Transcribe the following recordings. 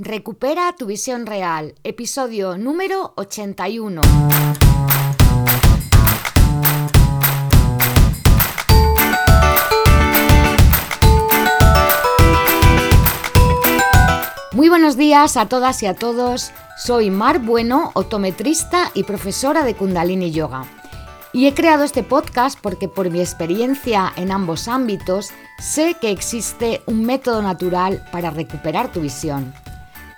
Recupera tu visión real, episodio número 81. Muy buenos días a todas y a todos. Soy Mar Bueno, otometrista y profesora de Kundalini Yoga. Y he creado este podcast porque por mi experiencia en ambos ámbitos sé que existe un método natural para recuperar tu visión.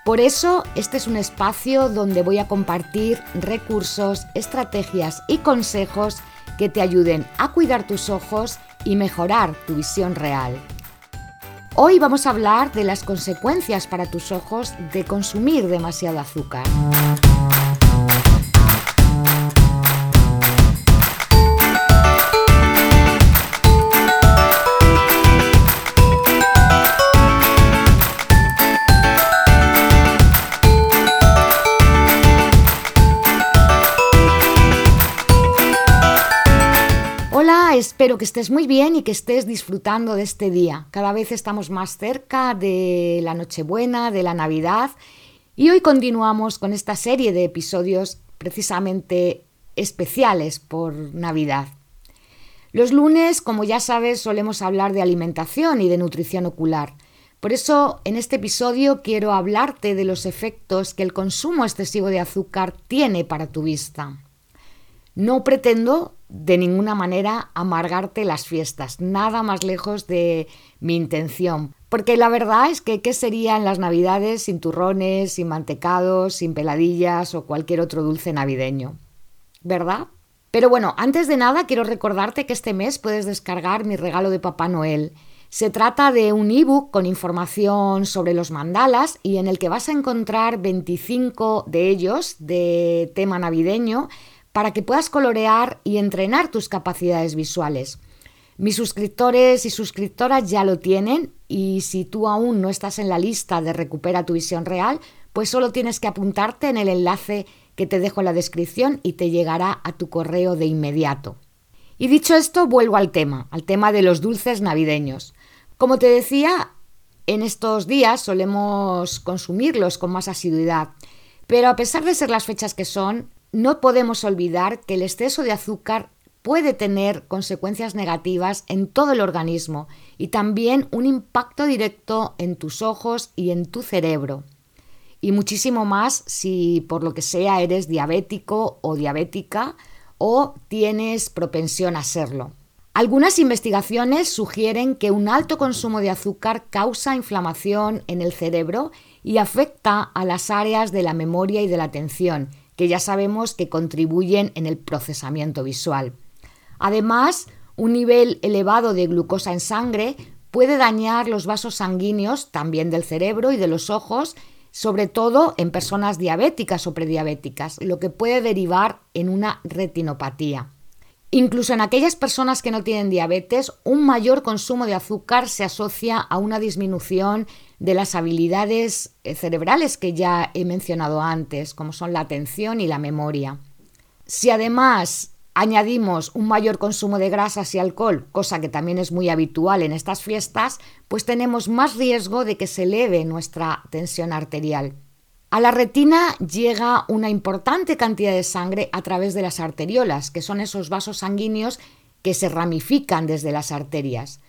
Por eso este es un espacio donde voy a compartir recursos, estrategias y consejos que te ayuden a cuidar tus ojos y mejorar tu visión real. Hoy vamos a hablar de las consecuencias para tus ojos de consumir demasiado azúcar. Espero que estés muy bien y que estés disfrutando de este día. Cada vez estamos más cerca de la Nochebuena, de la Navidad y hoy continuamos con esta serie de episodios precisamente especiales por Navidad. Los lunes, como ya sabes, solemos hablar de alimentación y de nutrición ocular. Por eso, en este episodio quiero hablarte de los efectos que el consumo excesivo de azúcar tiene para tu vista. No pretendo de ninguna manera amargarte las fiestas, nada más lejos de mi intención. Porque la verdad es que, ¿qué serían las navidades sin turrones, sin mantecados, sin peladillas o cualquier otro dulce navideño? ¿Verdad? Pero bueno, antes de nada quiero recordarte que este mes puedes descargar mi regalo de Papá Noel. Se trata de un ebook con información sobre los mandalas y en el que vas a encontrar 25 de ellos de tema navideño para que puedas colorear y entrenar tus capacidades visuales. Mis suscriptores y suscriptoras ya lo tienen y si tú aún no estás en la lista de Recupera tu visión real, pues solo tienes que apuntarte en el enlace que te dejo en la descripción y te llegará a tu correo de inmediato. Y dicho esto, vuelvo al tema, al tema de los dulces navideños. Como te decía, en estos días solemos consumirlos con más asiduidad, pero a pesar de ser las fechas que son, no podemos olvidar que el exceso de azúcar puede tener consecuencias negativas en todo el organismo y también un impacto directo en tus ojos y en tu cerebro. Y muchísimo más si por lo que sea eres diabético o diabética o tienes propensión a serlo. Algunas investigaciones sugieren que un alto consumo de azúcar causa inflamación en el cerebro y afecta a las áreas de la memoria y de la atención, que ya sabemos que contribuyen en el procesamiento visual. Además, un nivel elevado de glucosa en sangre puede dañar los vasos sanguíneos también del cerebro y de los ojos, sobre todo en personas diabéticas o prediabéticas, lo que puede derivar en una retinopatía. Incluso en aquellas personas que no tienen diabetes, un mayor consumo de azúcar se asocia a una disminución de las habilidades eh, cerebrales que ya he mencionado antes, como son la atención y la memoria. Si además añadimos un mayor consumo de grasas y alcohol, cosa que también es muy habitual en estas fiestas, pues tenemos más riesgo de que se eleve nuestra tensión arterial. A la retina llega una importante cantidad de sangre a través de las arteriolas, que son esos vasos sanguíneos que se ramifican desde las arterias.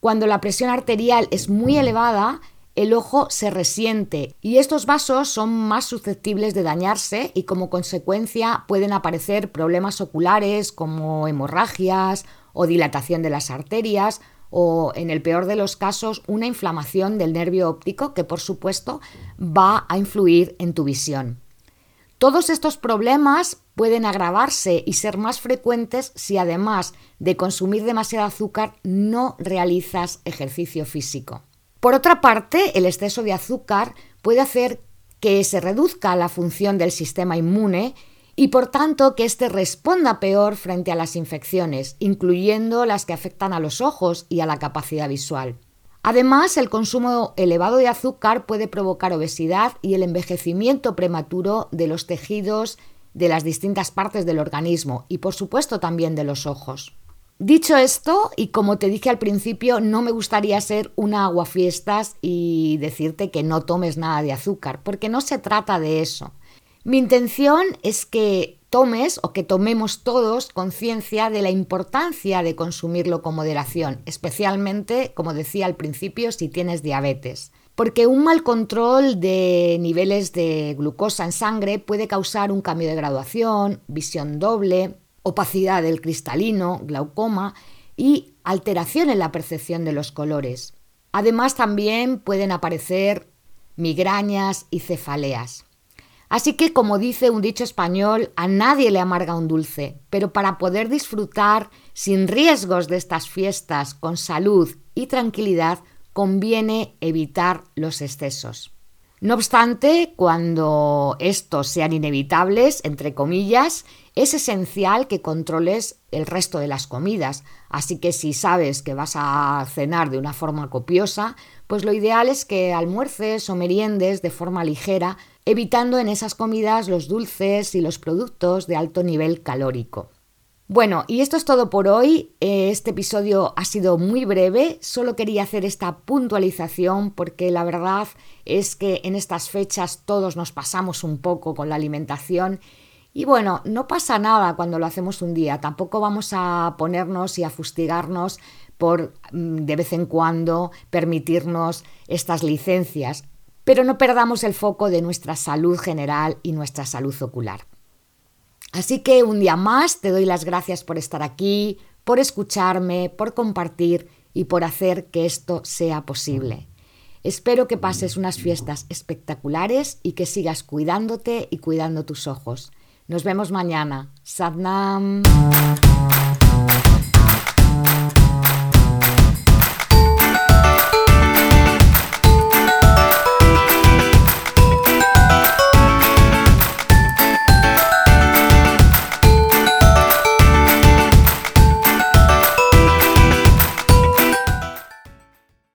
Cuando la presión arterial es muy elevada, el ojo se resiente y estos vasos son más susceptibles de dañarse y como consecuencia pueden aparecer problemas oculares como hemorragias o dilatación de las arterias o, en el peor de los casos, una inflamación del nervio óptico que, por supuesto, va a influir en tu visión. Todos estos problemas pueden agravarse y ser más frecuentes si además de consumir demasiado azúcar no realizas ejercicio físico. Por otra parte, el exceso de azúcar puede hacer que se reduzca la función del sistema inmune y por tanto que éste responda peor frente a las infecciones, incluyendo las que afectan a los ojos y a la capacidad visual. Además, el consumo elevado de azúcar puede provocar obesidad y el envejecimiento prematuro de los tejidos de las distintas partes del organismo y por supuesto también de los ojos. Dicho esto, y como te dije al principio, no me gustaría ser una aguafiestas y decirte que no tomes nada de azúcar, porque no se trata de eso. Mi intención es que tomes o que tomemos todos conciencia de la importancia de consumirlo con moderación, especialmente, como decía al principio, si tienes diabetes. Porque un mal control de niveles de glucosa en sangre puede causar un cambio de graduación, visión doble, opacidad del cristalino, glaucoma y alteración en la percepción de los colores. Además también pueden aparecer migrañas y cefaleas. Así que, como dice un dicho español, a nadie le amarga un dulce, pero para poder disfrutar sin riesgos de estas fiestas con salud y tranquilidad, conviene evitar los excesos. No obstante, cuando estos sean inevitables, entre comillas, es esencial que controles el resto de las comidas. Así que si sabes que vas a cenar de una forma copiosa, pues lo ideal es que almuerces o meriendes de forma ligera, evitando en esas comidas los dulces y los productos de alto nivel calórico. Bueno, y esto es todo por hoy. Eh, este episodio ha sido muy breve, solo quería hacer esta puntualización porque la verdad es que en estas fechas todos nos pasamos un poco con la alimentación y bueno, no pasa nada cuando lo hacemos un día, tampoco vamos a ponernos y a fustigarnos por mm, de vez en cuando permitirnos estas licencias, pero no perdamos el foco de nuestra salud general y nuestra salud ocular. Así que un día más te doy las gracias por estar aquí, por escucharme, por compartir y por hacer que esto sea posible. Espero que pases unas fiestas espectaculares y que sigas cuidándote y cuidando tus ojos. Nos vemos mañana. Sadnam.